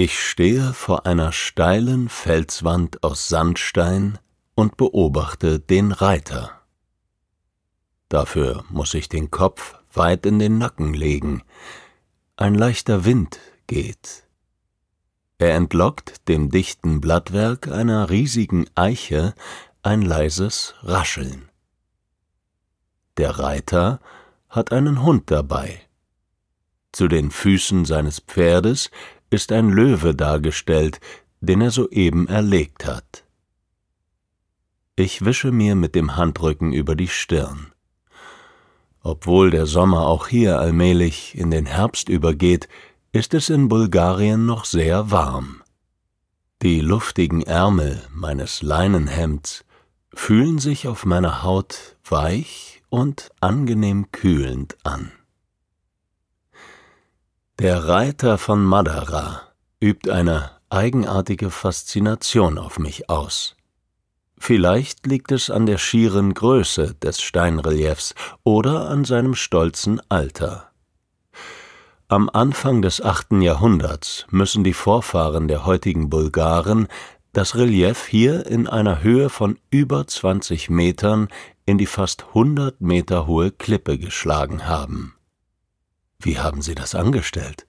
Ich stehe vor einer steilen Felswand aus Sandstein und beobachte den Reiter. Dafür muss ich den Kopf weit in den Nacken legen. Ein leichter Wind geht. Er entlockt dem dichten Blattwerk einer riesigen Eiche ein leises Rascheln. Der Reiter hat einen Hund dabei. Zu den Füßen seines Pferdes ist ein Löwe dargestellt, den er soeben erlegt hat. Ich wische mir mit dem Handrücken über die Stirn. Obwohl der Sommer auch hier allmählich in den Herbst übergeht, ist es in Bulgarien noch sehr warm. Die luftigen Ärmel meines Leinenhemds fühlen sich auf meiner Haut weich und angenehm kühlend an. Der Reiter von Madara übt eine eigenartige Faszination auf mich aus. Vielleicht liegt es an der schieren Größe des Steinreliefs oder an seinem stolzen Alter. Am Anfang des achten Jahrhunderts müssen die Vorfahren der heutigen Bulgaren das Relief hier in einer Höhe von über 20 Metern in die fast 100 Meter hohe Klippe geschlagen haben. Wie haben sie das angestellt?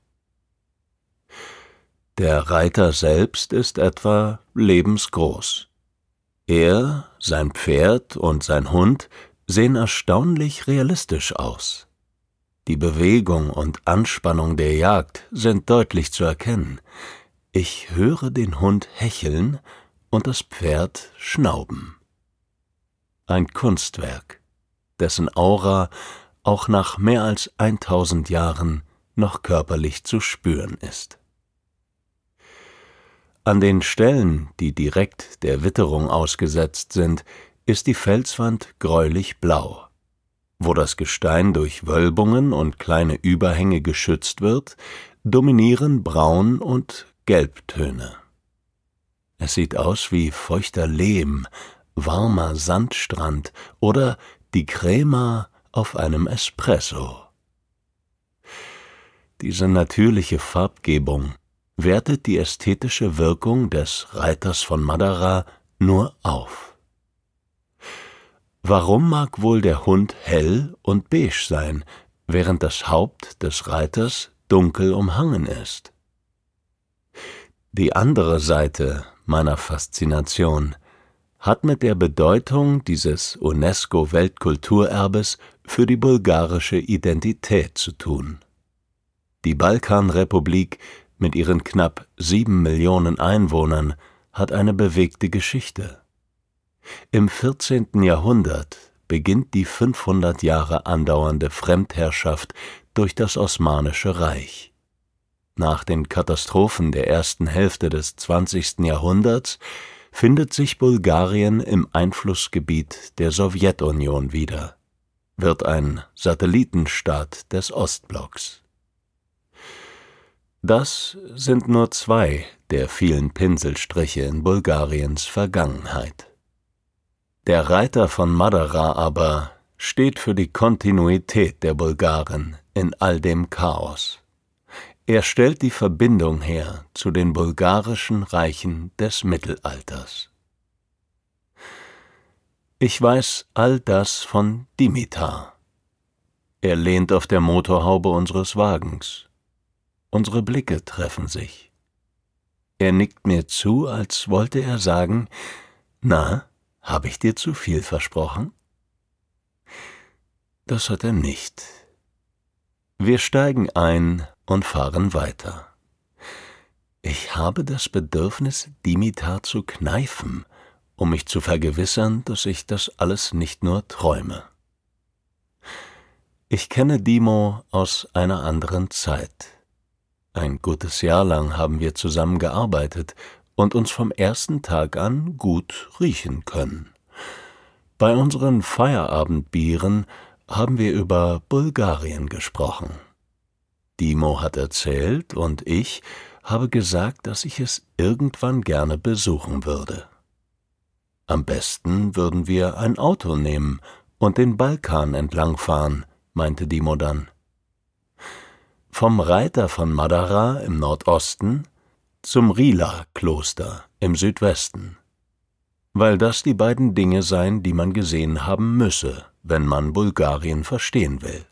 Der Reiter selbst ist etwa lebensgroß. Er, sein Pferd und sein Hund sehen erstaunlich realistisch aus. Die Bewegung und Anspannung der Jagd sind deutlich zu erkennen. Ich höre den Hund hecheln und das Pferd schnauben. Ein Kunstwerk, dessen Aura auch nach mehr als 1000 Jahren noch körperlich zu spüren ist. An den Stellen, die direkt der Witterung ausgesetzt sind, ist die Felswand gräulich blau. Wo das Gestein durch Wölbungen und kleine Überhänge geschützt wird, dominieren Braun- und Gelbtöne. Es sieht aus wie feuchter Lehm, warmer Sandstrand oder die Crema auf einem Espresso. Diese natürliche Farbgebung wertet die ästhetische Wirkung des Reiters von Madara nur auf. Warum mag wohl der Hund hell und beige sein, während das Haupt des Reiters dunkel umhangen ist? Die andere Seite meiner Faszination hat mit der Bedeutung dieses UNESCO-Weltkulturerbes für die bulgarische Identität zu tun. Die Balkanrepublik mit ihren knapp sieben Millionen Einwohnern hat eine bewegte Geschichte. Im 14. Jahrhundert beginnt die 500 Jahre andauernde Fremdherrschaft durch das Osmanische Reich. Nach den Katastrophen der ersten Hälfte des 20. Jahrhunderts findet sich Bulgarien im Einflussgebiet der Sowjetunion wieder, wird ein Satellitenstaat des Ostblocks. Das sind nur zwei der vielen Pinselstriche in Bulgariens Vergangenheit. Der Reiter von Madara aber steht für die Kontinuität der Bulgaren in all dem Chaos. Er stellt die Verbindung her zu den bulgarischen Reichen des Mittelalters. Ich weiß all das von Dimitar. Er lehnt auf der Motorhaube unseres Wagens. Unsere Blicke treffen sich. Er nickt mir zu, als wollte er sagen, na, habe ich dir zu viel versprochen? Das hat er nicht. Wir steigen ein und fahren weiter. Ich habe das Bedürfnis, Dimitar zu kneifen, um mich zu vergewissern, dass ich das alles nicht nur träume. Ich kenne Dimo aus einer anderen Zeit. Ein gutes Jahr lang haben wir zusammen gearbeitet und uns vom ersten Tag an gut riechen können. Bei unseren Feierabendbieren haben wir über Bulgarien gesprochen. Dimo hat erzählt und ich habe gesagt, dass ich es irgendwann gerne besuchen würde. Am besten würden wir ein Auto nehmen und den Balkan entlangfahren, meinte Dimo dann. Vom Reiter von Madara im Nordosten zum Rila-Kloster im Südwesten, weil das die beiden Dinge seien, die man gesehen haben müsse, wenn man Bulgarien verstehen will,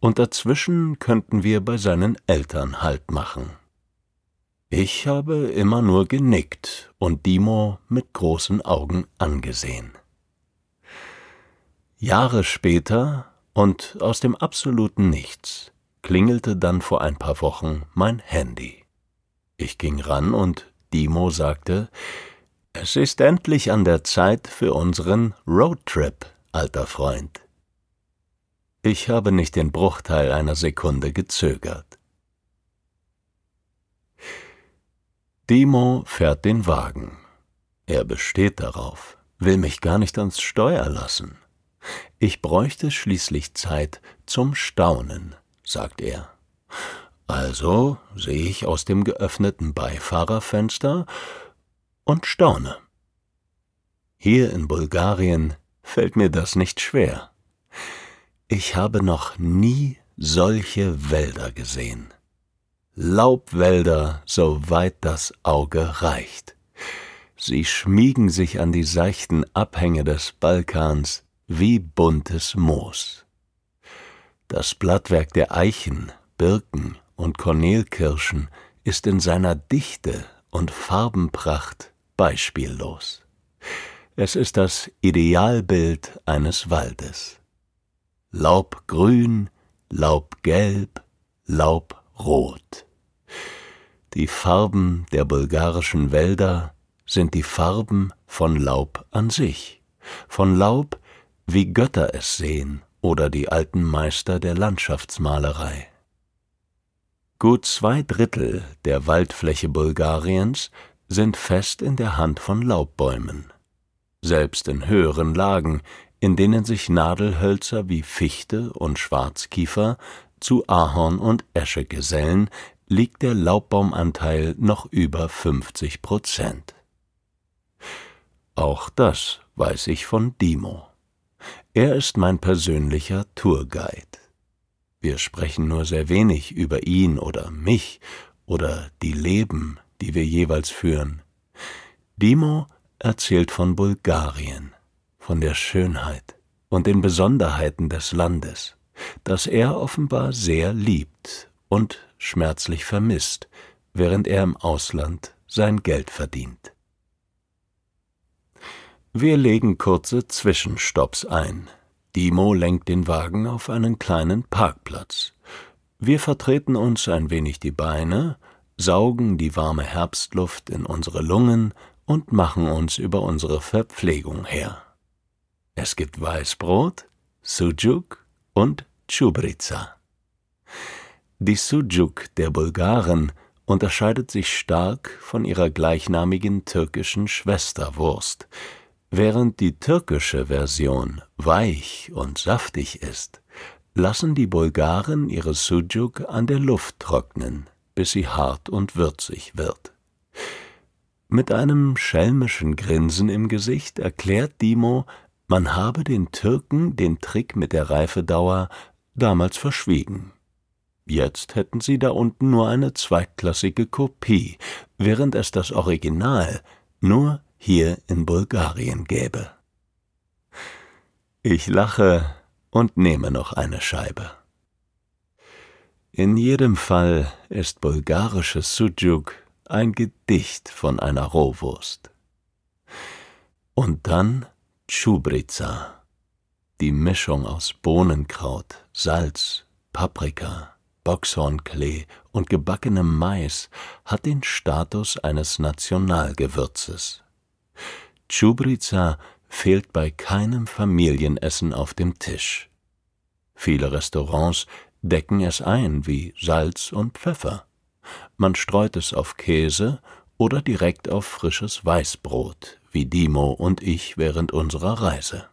und dazwischen könnten wir bei seinen Eltern Halt machen. Ich habe immer nur genickt und Dimo mit großen Augen angesehen. Jahre später und aus dem absoluten Nichts klingelte dann vor ein paar Wochen mein Handy. Ich ging ran und Dimo sagte, es ist endlich an der Zeit für unseren Roadtrip, alter Freund. Ich habe nicht den Bruchteil einer Sekunde gezögert. Dimo fährt den Wagen. Er besteht darauf, will mich gar nicht ans Steuer lassen. Ich bräuchte schließlich Zeit zum Staunen, sagt er. Also sehe ich aus dem geöffneten Beifahrerfenster und staune. Hier in Bulgarien fällt mir das nicht schwer. Ich habe noch nie solche Wälder gesehen. Laubwälder, soweit das Auge reicht. Sie schmiegen sich an die seichten Abhänge des Balkans wie buntes Moos. Das Blattwerk der Eichen, Birken und Kornelkirschen ist in seiner Dichte und Farbenpracht beispiellos. Es ist das Idealbild eines Waldes. Laubgrün, Laubgelb, Laubrot. Die Farben der bulgarischen Wälder sind die Farben von Laub an sich, von Laub, wie Götter es sehen oder die alten Meister der Landschaftsmalerei. Gut zwei Drittel der Waldfläche Bulgariens sind fest in der Hand von Laubbäumen. Selbst in höheren Lagen, in denen sich Nadelhölzer wie Fichte und Schwarzkiefer zu Ahorn und Esche gesellen, liegt der Laubbaumanteil noch über 50 Prozent. Auch das weiß ich von Dimo. Er ist mein persönlicher Tourguide. Wir sprechen nur sehr wenig über ihn oder mich oder die Leben, die wir jeweils führen. Dimo erzählt von Bulgarien, von der Schönheit und den Besonderheiten des Landes, das er offenbar sehr liebt und schmerzlich vermisst, während er im Ausland sein Geld verdient. Wir legen kurze Zwischenstopps ein. Dimo lenkt den Wagen auf einen kleinen Parkplatz. Wir vertreten uns ein wenig die Beine, saugen die warme Herbstluft in unsere Lungen und machen uns über unsere Verpflegung her. Es gibt Weißbrot, Sujuk und Chubrica. Die Sujuk der Bulgaren unterscheidet sich stark von ihrer gleichnamigen türkischen Schwesterwurst, Während die türkische Version weich und saftig ist, lassen die Bulgaren ihre Sujuk an der Luft trocknen, bis sie hart und würzig wird. Mit einem schelmischen Grinsen im Gesicht erklärt Dimo, man habe den Türken den Trick mit der Reifedauer damals verschwiegen. Jetzt hätten sie da unten nur eine zweitklassige Kopie, während es das Original nur hier in Bulgarien gäbe. Ich lache und nehme noch eine Scheibe. In jedem Fall ist bulgarisches Sujuk ein Gedicht von einer Rohwurst. Und dann Tschubrica, die Mischung aus Bohnenkraut, Salz, Paprika, Boxhornklee und gebackenem Mais hat den Status eines Nationalgewürzes. Tschubrica fehlt bei keinem Familienessen auf dem Tisch. Viele Restaurants decken es ein wie Salz und Pfeffer. Man streut es auf Käse oder direkt auf frisches Weißbrot, wie Dimo und ich während unserer Reise.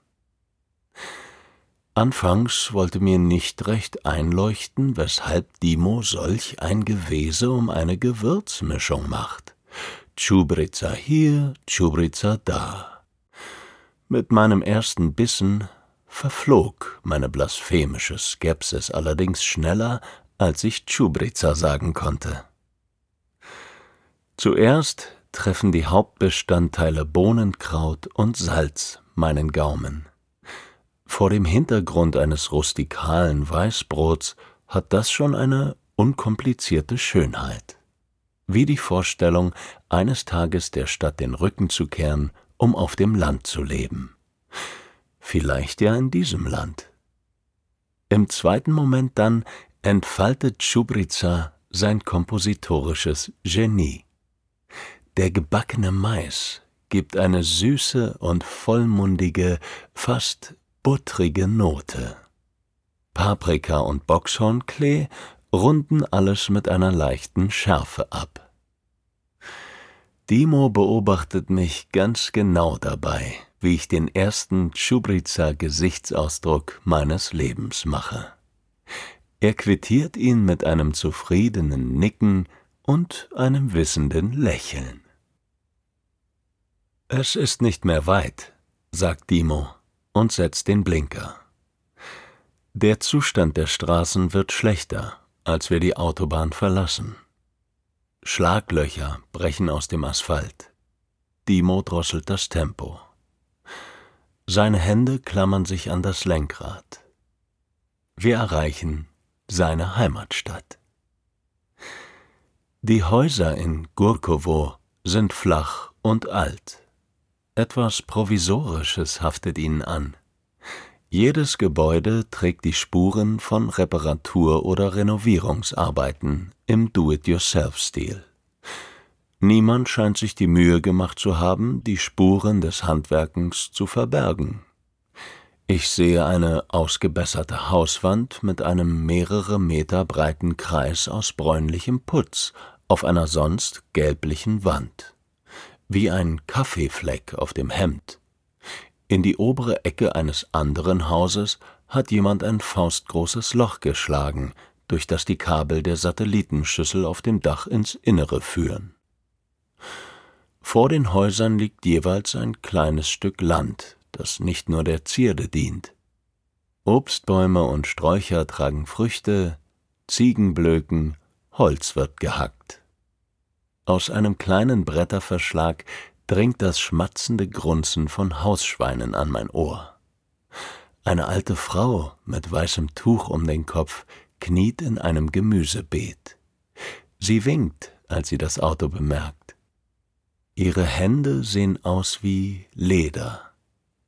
Anfangs wollte mir nicht recht einleuchten, weshalb Dimo solch ein Gewese um eine Gewürzmischung macht. Tschubrica hier, Tschubrica da. Mit meinem ersten Bissen verflog meine blasphemische Skepsis allerdings schneller, als ich Tschubrica sagen konnte. Zuerst treffen die Hauptbestandteile Bohnenkraut und Salz meinen Gaumen. Vor dem Hintergrund eines rustikalen Weißbrots hat das schon eine unkomplizierte Schönheit. Wie die Vorstellung, eines Tages der Stadt den Rücken zu kehren, um auf dem Land zu leben. Vielleicht ja in diesem Land. Im zweiten Moment dann entfaltet Schubrica sein kompositorisches Genie. Der gebackene Mais gibt eine süße und vollmundige, fast buttrige Note. Paprika und Boxhornklee runden alles mit einer leichten Schärfe ab. Dimo beobachtet mich ganz genau dabei, wie ich den ersten Tschubrica-Gesichtsausdruck meines Lebens mache. Er quittiert ihn mit einem zufriedenen Nicken und einem wissenden Lächeln. Es ist nicht mehr weit, sagt Dimo und setzt den Blinker. Der Zustand der Straßen wird schlechter, als wir die Autobahn verlassen. Schlaglöcher brechen aus dem Asphalt. Dimo drosselt das Tempo. Seine Hände klammern sich an das Lenkrad. Wir erreichen seine Heimatstadt. Die Häuser in Gurkowo sind flach und alt. Etwas Provisorisches haftet ihnen an. Jedes Gebäude trägt die Spuren von Reparatur- oder Renovierungsarbeiten im Do-it-yourself-Stil. Niemand scheint sich die Mühe gemacht zu haben, die Spuren des Handwerkens zu verbergen. Ich sehe eine ausgebesserte Hauswand mit einem mehrere Meter breiten Kreis aus bräunlichem Putz auf einer sonst gelblichen Wand wie ein Kaffeefleck auf dem Hemd. In die obere Ecke eines anderen Hauses hat jemand ein faustgroßes Loch geschlagen, durch das die Kabel der Satellitenschüssel auf dem Dach ins Innere führen. Vor den Häusern liegt jeweils ein kleines Stück Land, das nicht nur der Zierde dient. Obstbäume und Sträucher tragen Früchte, Ziegen blöken, Holz wird gehackt. Aus einem kleinen Bretterverschlag dringt das schmatzende Grunzen von Hausschweinen an mein Ohr. Eine alte Frau mit weißem Tuch um den Kopf kniet in einem Gemüsebeet. Sie winkt, als sie das Auto bemerkt. Ihre Hände sehen aus wie Leder.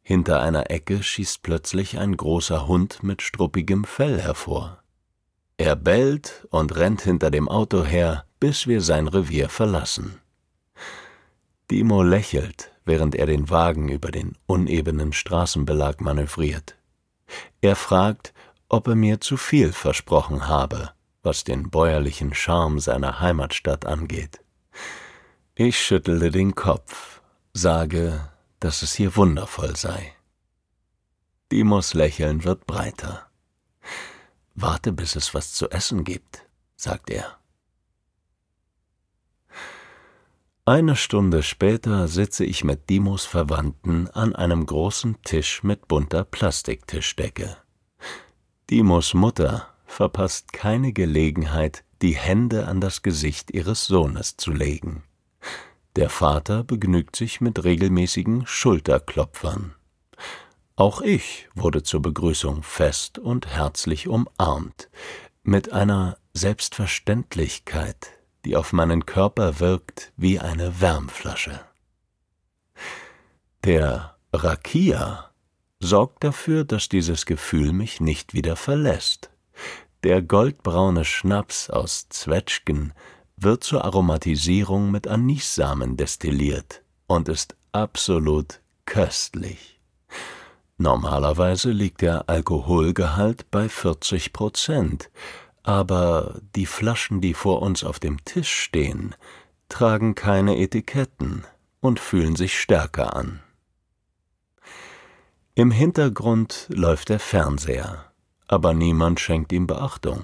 Hinter einer Ecke schießt plötzlich ein großer Hund mit struppigem Fell hervor. Er bellt und rennt hinter dem Auto her, bis wir sein Revier verlassen. Dimo lächelt, während er den Wagen über den unebenen Straßenbelag manövriert. Er fragt, ob er mir zu viel versprochen habe, was den bäuerlichen Charme seiner Heimatstadt angeht. Ich schüttele den Kopf, sage, dass es hier wundervoll sei. Dimos Lächeln wird breiter. Warte, bis es was zu essen gibt, sagt er. Eine Stunde später sitze ich mit Dimos Verwandten an einem großen Tisch mit bunter Plastiktischdecke. Dimos Mutter verpasst keine Gelegenheit, die Hände an das Gesicht ihres Sohnes zu legen. Der Vater begnügt sich mit regelmäßigen Schulterklopfern. Auch ich wurde zur Begrüßung fest und herzlich umarmt, mit einer Selbstverständlichkeit, die auf meinen Körper wirkt wie eine Wärmflasche. Der Rakia sorgt dafür, dass dieses Gefühl mich nicht wieder verlässt. Der goldbraune Schnaps aus Zwetschgen wird zur Aromatisierung mit Anissamen destilliert und ist absolut köstlich. Normalerweise liegt der Alkoholgehalt bei 40 Prozent, aber die Flaschen, die vor uns auf dem Tisch stehen, tragen keine Etiketten und fühlen sich stärker an. Im Hintergrund läuft der Fernseher, aber niemand schenkt ihm Beachtung.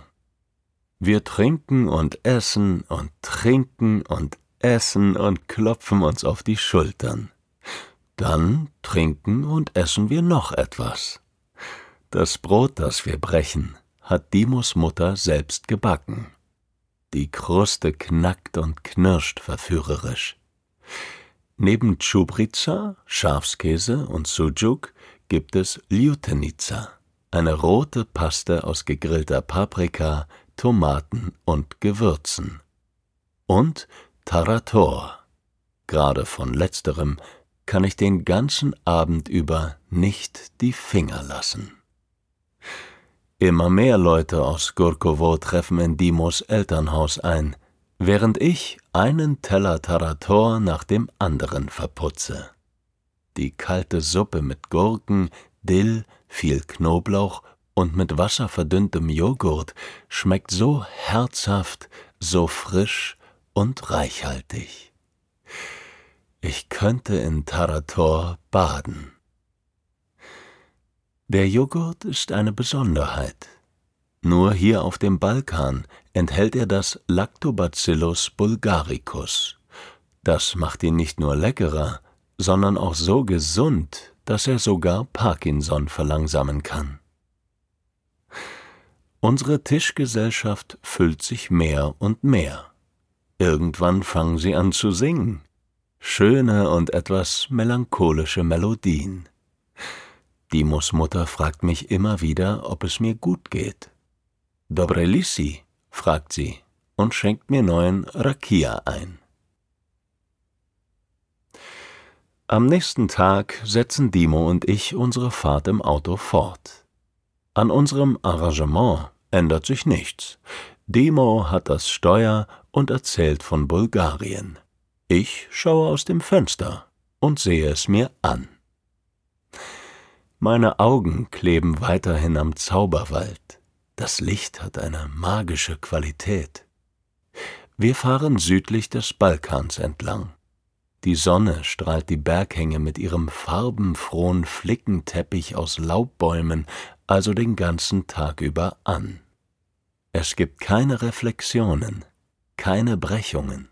Wir trinken und essen und trinken und essen und klopfen uns auf die Schultern. Dann trinken und essen wir noch etwas. Das Brot, das wir brechen, hat Dimos Mutter selbst gebacken. Die Kruste knackt und knirscht verführerisch. Neben Tschubrica, Schafskäse und Sujuk gibt es Ljutenica, eine rote Paste aus gegrillter Paprika, Tomaten und Gewürzen. Und Tarator. Gerade von letzterem kann ich den ganzen Abend über nicht die Finger lassen. Immer mehr Leute aus Gurkowo treffen in Dimos Elternhaus ein, während ich einen Teller Tarator nach dem anderen verputze. Die kalte Suppe mit Gurken, Dill, viel Knoblauch und mit Wasser verdünntem Joghurt schmeckt so herzhaft, so frisch und reichhaltig. Ich könnte in Tarator baden. Der Joghurt ist eine Besonderheit. Nur hier auf dem Balkan enthält er das Lactobacillus bulgaricus. Das macht ihn nicht nur leckerer, sondern auch so gesund, dass er sogar Parkinson verlangsamen kann. Unsere Tischgesellschaft füllt sich mehr und mehr. Irgendwann fangen sie an zu singen. Schöne und etwas melancholische Melodien. Dimos Mutter fragt mich immer wieder, ob es mir gut geht. Dobre lisi, fragt sie und schenkt mir neuen Rakia ein. Am nächsten Tag setzen Dimo und ich unsere Fahrt im Auto fort. An unserem Arrangement ändert sich nichts. Dimo hat das Steuer und erzählt von Bulgarien. Ich schaue aus dem Fenster und sehe es mir an. Meine Augen kleben weiterhin am Zauberwald. Das Licht hat eine magische Qualität. Wir fahren südlich des Balkans entlang. Die Sonne strahlt die Berghänge mit ihrem farbenfrohen Flickenteppich aus Laubbäumen also den ganzen Tag über an. Es gibt keine Reflexionen, keine Brechungen.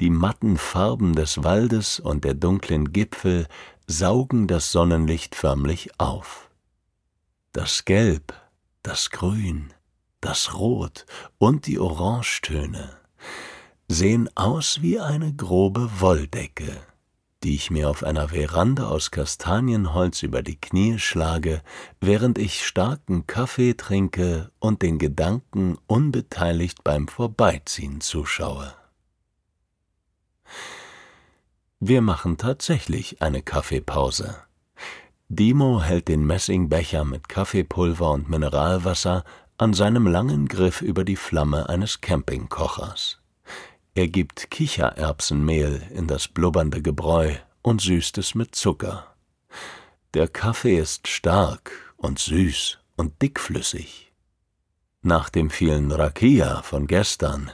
Die matten Farben des Waldes und der dunklen Gipfel saugen das Sonnenlicht förmlich auf. Das Gelb, das Grün, das Rot und die Orangetöne sehen aus wie eine grobe Wolldecke, die ich mir auf einer Veranda aus Kastanienholz über die Knie schlage, während ich starken Kaffee trinke und den Gedanken unbeteiligt beim Vorbeiziehen zuschaue. Wir machen tatsächlich eine Kaffeepause. Dimo hält den Messingbecher mit Kaffeepulver und Mineralwasser an seinem langen Griff über die Flamme eines Campingkochers. Er gibt Kichererbsenmehl in das blubbernde Gebräu und süßt es mit Zucker. Der Kaffee ist stark und süß und dickflüssig. Nach dem vielen Rakia von gestern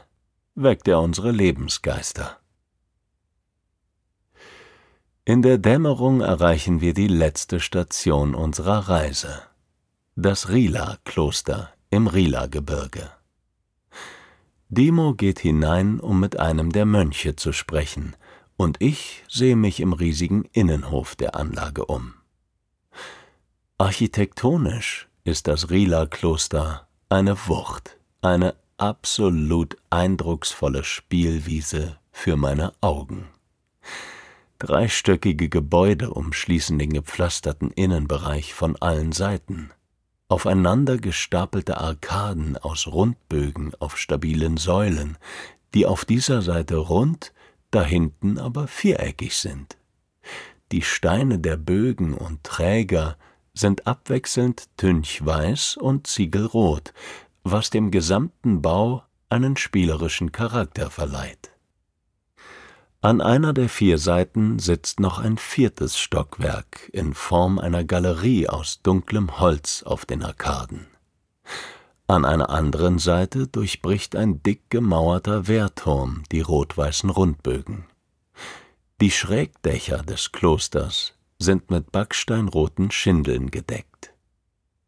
weckt er unsere Lebensgeister. In der Dämmerung erreichen wir die letzte Station unserer Reise, das Rila-Kloster im Rila-Gebirge. Demo geht hinein, um mit einem der Mönche zu sprechen, und ich sehe mich im riesigen Innenhof der Anlage um. Architektonisch ist das Rila-Kloster eine Wucht, eine absolut eindrucksvolle Spielwiese für meine Augen. Dreistöckige Gebäude umschließen den gepflasterten Innenbereich von allen Seiten. Aufeinander gestapelte Arkaden aus Rundbögen auf stabilen Säulen, die auf dieser Seite rund, dahinten aber viereckig sind. Die Steine der Bögen und Träger sind abwechselnd tünchweiß und ziegelrot, was dem gesamten Bau einen spielerischen Charakter verleiht. An einer der vier Seiten sitzt noch ein viertes Stockwerk in Form einer Galerie aus dunklem Holz auf den Arkaden. An einer anderen Seite durchbricht ein dick gemauerter Wehrturm die rot-weißen Rundbögen. Die Schrägdächer des Klosters sind mit backsteinroten Schindeln gedeckt.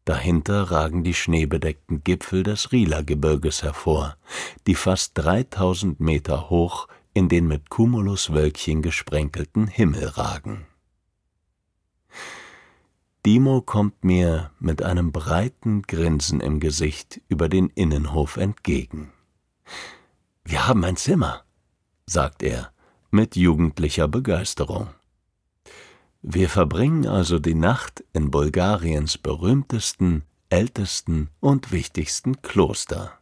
Dahinter ragen die schneebedeckten Gipfel des Rila-Gebirges hervor, die fast 3000 Meter hoch in den mit Cumuluswölkchen gesprenkelten Himmel ragen. Dimo kommt mir mit einem breiten Grinsen im Gesicht über den Innenhof entgegen. Wir haben ein Zimmer, sagt er mit jugendlicher Begeisterung. Wir verbringen also die Nacht in Bulgariens berühmtesten, ältesten und wichtigsten Kloster.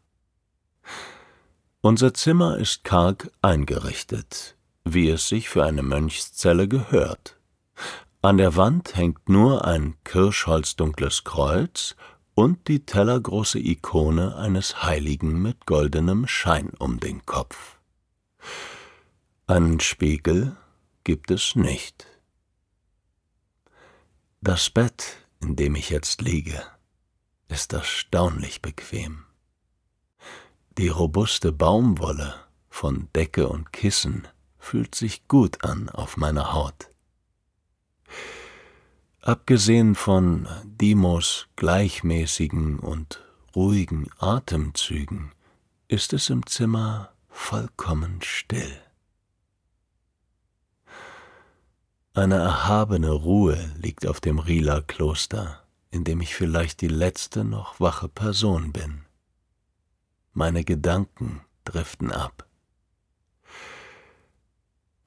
Unser Zimmer ist karg eingerichtet, wie es sich für eine Mönchszelle gehört. An der Wand hängt nur ein kirschholzdunkles Kreuz und die tellergroße Ikone eines Heiligen mit goldenem Schein um den Kopf. Einen Spiegel gibt es nicht. Das Bett, in dem ich jetzt liege, ist erstaunlich bequem. Die robuste Baumwolle von Decke und Kissen fühlt sich gut an auf meiner Haut. Abgesehen von Dimos gleichmäßigen und ruhigen Atemzügen ist es im Zimmer vollkommen still. Eine erhabene Ruhe liegt auf dem Rila-Kloster, in dem ich vielleicht die letzte noch wache Person bin meine Gedanken driften ab.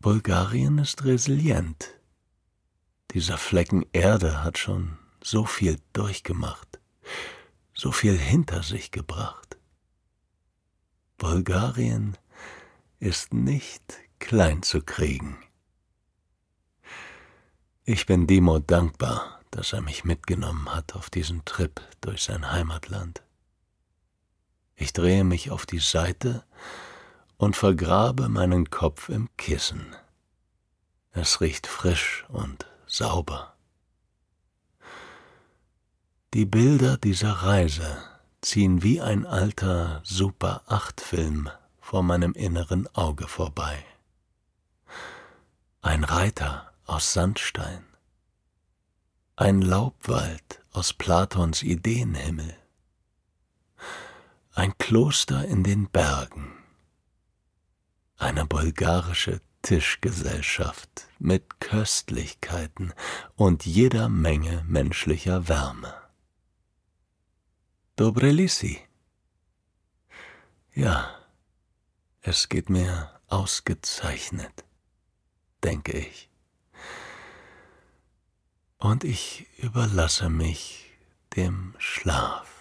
Bulgarien ist resilient. Dieser Flecken Erde hat schon so viel durchgemacht, so viel hinter sich gebracht. Bulgarien ist nicht klein zu kriegen. Ich bin Dimo dankbar, dass er mich mitgenommen hat auf diesen Trip durch sein Heimatland. Ich drehe mich auf die Seite und vergrabe meinen Kopf im Kissen. Es riecht frisch und sauber. Die Bilder dieser Reise ziehen wie ein alter Super-8-Film vor meinem inneren Auge vorbei. Ein Reiter aus Sandstein, ein Laubwald aus Platons Ideenhimmel, ein Kloster in den Bergen, eine bulgarische Tischgesellschaft mit Köstlichkeiten und jeder Menge menschlicher Wärme. Dobrelisi. Ja, es geht mir ausgezeichnet, denke ich. Und ich überlasse mich dem Schlaf.